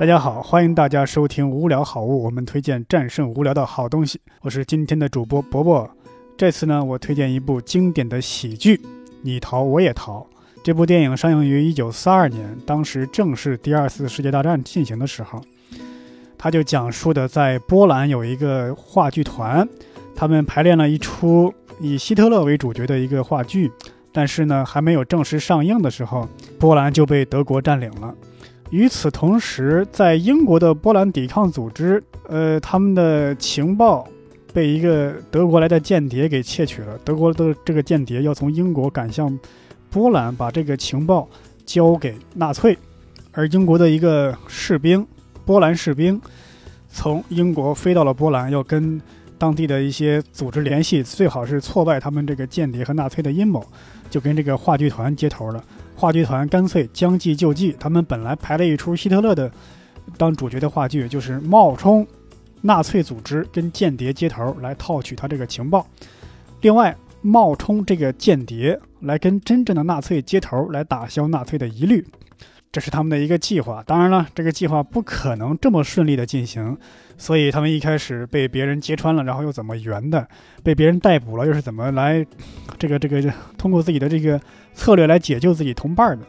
大家好，欢迎大家收听无聊好物，我们推荐战胜无聊的好东西。我是今天的主播伯伯。这次呢，我推荐一部经典的喜剧《你逃我也逃》。这部电影上映于1942年，当时正是第二次世界大战进行的时候。它就讲述的在波兰有一个话剧团，他们排练了一出以希特勒为主角的一个话剧，但是呢，还没有正式上映的时候，波兰就被德国占领了。与此同时，在英国的波兰抵抗组织，呃，他们的情报被一个德国来的间谍给窃取了。德国的这个间谍要从英国赶向波兰，把这个情报交给纳粹。而英国的一个士兵，波兰士兵，从英国飞到了波兰，要跟当地的一些组织联系，最好是挫败他们这个间谍和纳粹的阴谋，就跟这个话剧团接头了。话剧团干脆将计就计，他们本来排了一出希特勒的当主角的话剧，就是冒充纳粹组织跟间谍接头来套取他这个情报，另外冒充这个间谍来跟真正的纳粹接头来打消纳粹的疑虑。这是他们的一个计划，当然了，这个计划不可能这么顺利的进行，所以他们一开始被别人揭穿了，然后又怎么圆的？被别人逮捕了，又是怎么来这个这个通过自己的这个策略来解救自己同伴的？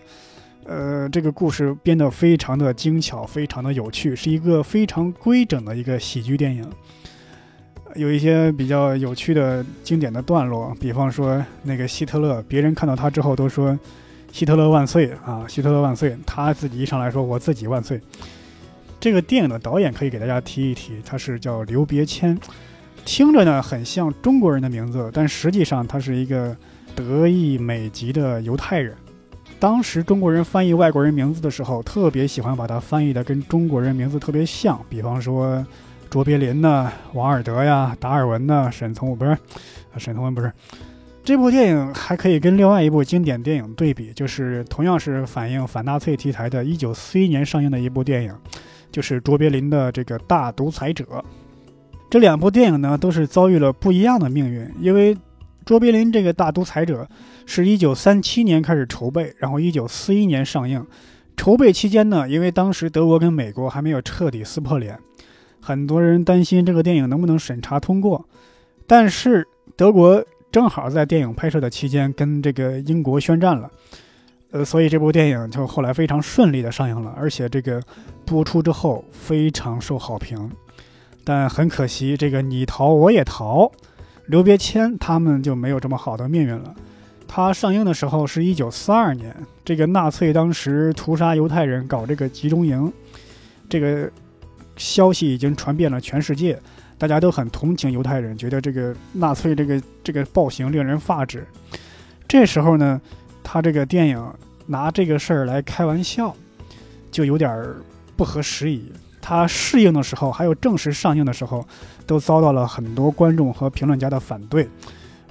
呃，这个故事编得非常的精巧，非常的有趣，是一个非常规整的一个喜剧电影，有一些比较有趣的经典的段落，比方说那个希特勒，别人看到他之后都说。希特勒万岁啊！希特勒万岁！他自己一上来说：“我自己万岁。”这个电影的导演可以给大家提一提，他是叫刘别谦，听着呢很像中国人的名字，但实际上他是一个德裔美籍的犹太人。当时中国人翻译外国人名字的时候，特别喜欢把它翻译的跟中国人名字特别像，比方说卓别林呐、王尔德呀、达尔文呐、沈从文不是，沈从文不是。这部电影还可以跟另外一部经典电影对比，就是同样是反映反纳粹题材的1941年上映的一部电影，就是卓别林的这个《大独裁者》。这两部电影呢，都是遭遇了不一样的命运，因为卓别林这个《大独裁者》是一九三七年开始筹备，然后一九四一年上映。筹备期间呢，因为当时德国跟美国还没有彻底撕破脸，很多人担心这个电影能不能审查通过，但是德国。正好在电影拍摄的期间跟这个英国宣战了，呃，所以这部电影就后来非常顺利的上映了，而且这个播出之后非常受好评。但很可惜，这个你逃我也逃，刘别谦他们就没有这么好的命运了。他上映的时候是一九四二年，这个纳粹当时屠杀犹太人，搞这个集中营，这个消息已经传遍了全世界。大家都很同情犹太人，觉得这个纳粹这个这个暴行令人发指。这时候呢，他这个电影拿这个事儿来开玩笑，就有点不合时宜。他试映的时候，还有正式上映的时候，都遭到了很多观众和评论家的反对。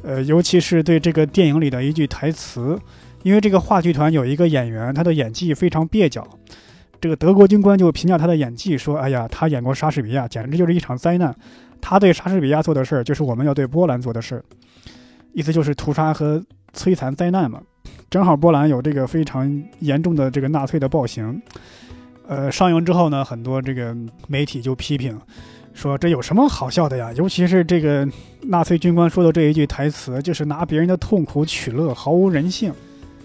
呃，尤其是对这个电影里的一句台词，因为这个话剧团有一个演员，他的演技非常蹩脚。这个德国军官就评价他的演技说：“哎呀，他演过莎士比亚，简直就是一场灾难。他对莎士比亚做的事儿，就是我们要对波兰做的事儿，意思就是屠杀和摧残灾难嘛。正好波兰有这个非常严重的这个纳粹的暴行。呃，上映之后呢，很多这个媒体就批评说，这有什么好笑的呀？尤其是这个纳粹军官说的这一句台词，就是拿别人的痛苦取乐，毫无人性。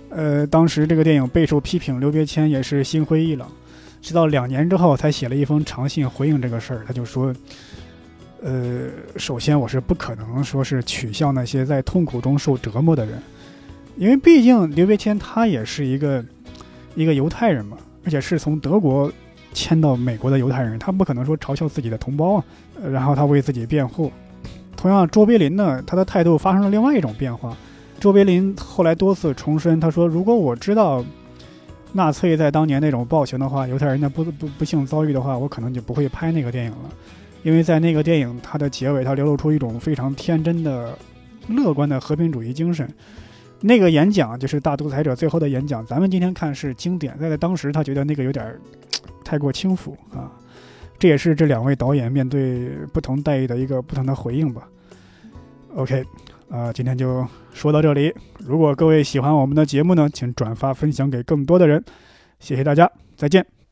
呃，当时这个电影备受批评，刘别谦也是心灰意冷。”直到两年之后，才写了一封长信回应这个事儿。他就说：“呃，首先我是不可能说是取笑那些在痛苦中受折磨的人，因为毕竟刘别谦他也是一个一个犹太人嘛，而且是从德国迁到美国的犹太人，他不可能说嘲笑自己的同胞啊。然后他为自己辩护。同样，卓别林呢，他的态度发生了另外一种变化。卓别林后来多次重申，他说：如果我知道。”纳粹在当年那种暴行的话，犹太人的不不不幸遭遇的话，我可能就不会拍那个电影了，因为在那个电影它的结尾，它流露出一种非常天真的、乐观的和平主义精神。那个演讲就是大独裁者最后的演讲，咱们今天看是经典，但在当时他觉得那个有点太过轻浮啊。这也是这两位导演面对不同待遇的一个不同的回应吧。OK。呃，今天就说到这里。如果各位喜欢我们的节目呢，请转发分享给更多的人。谢谢大家，再见。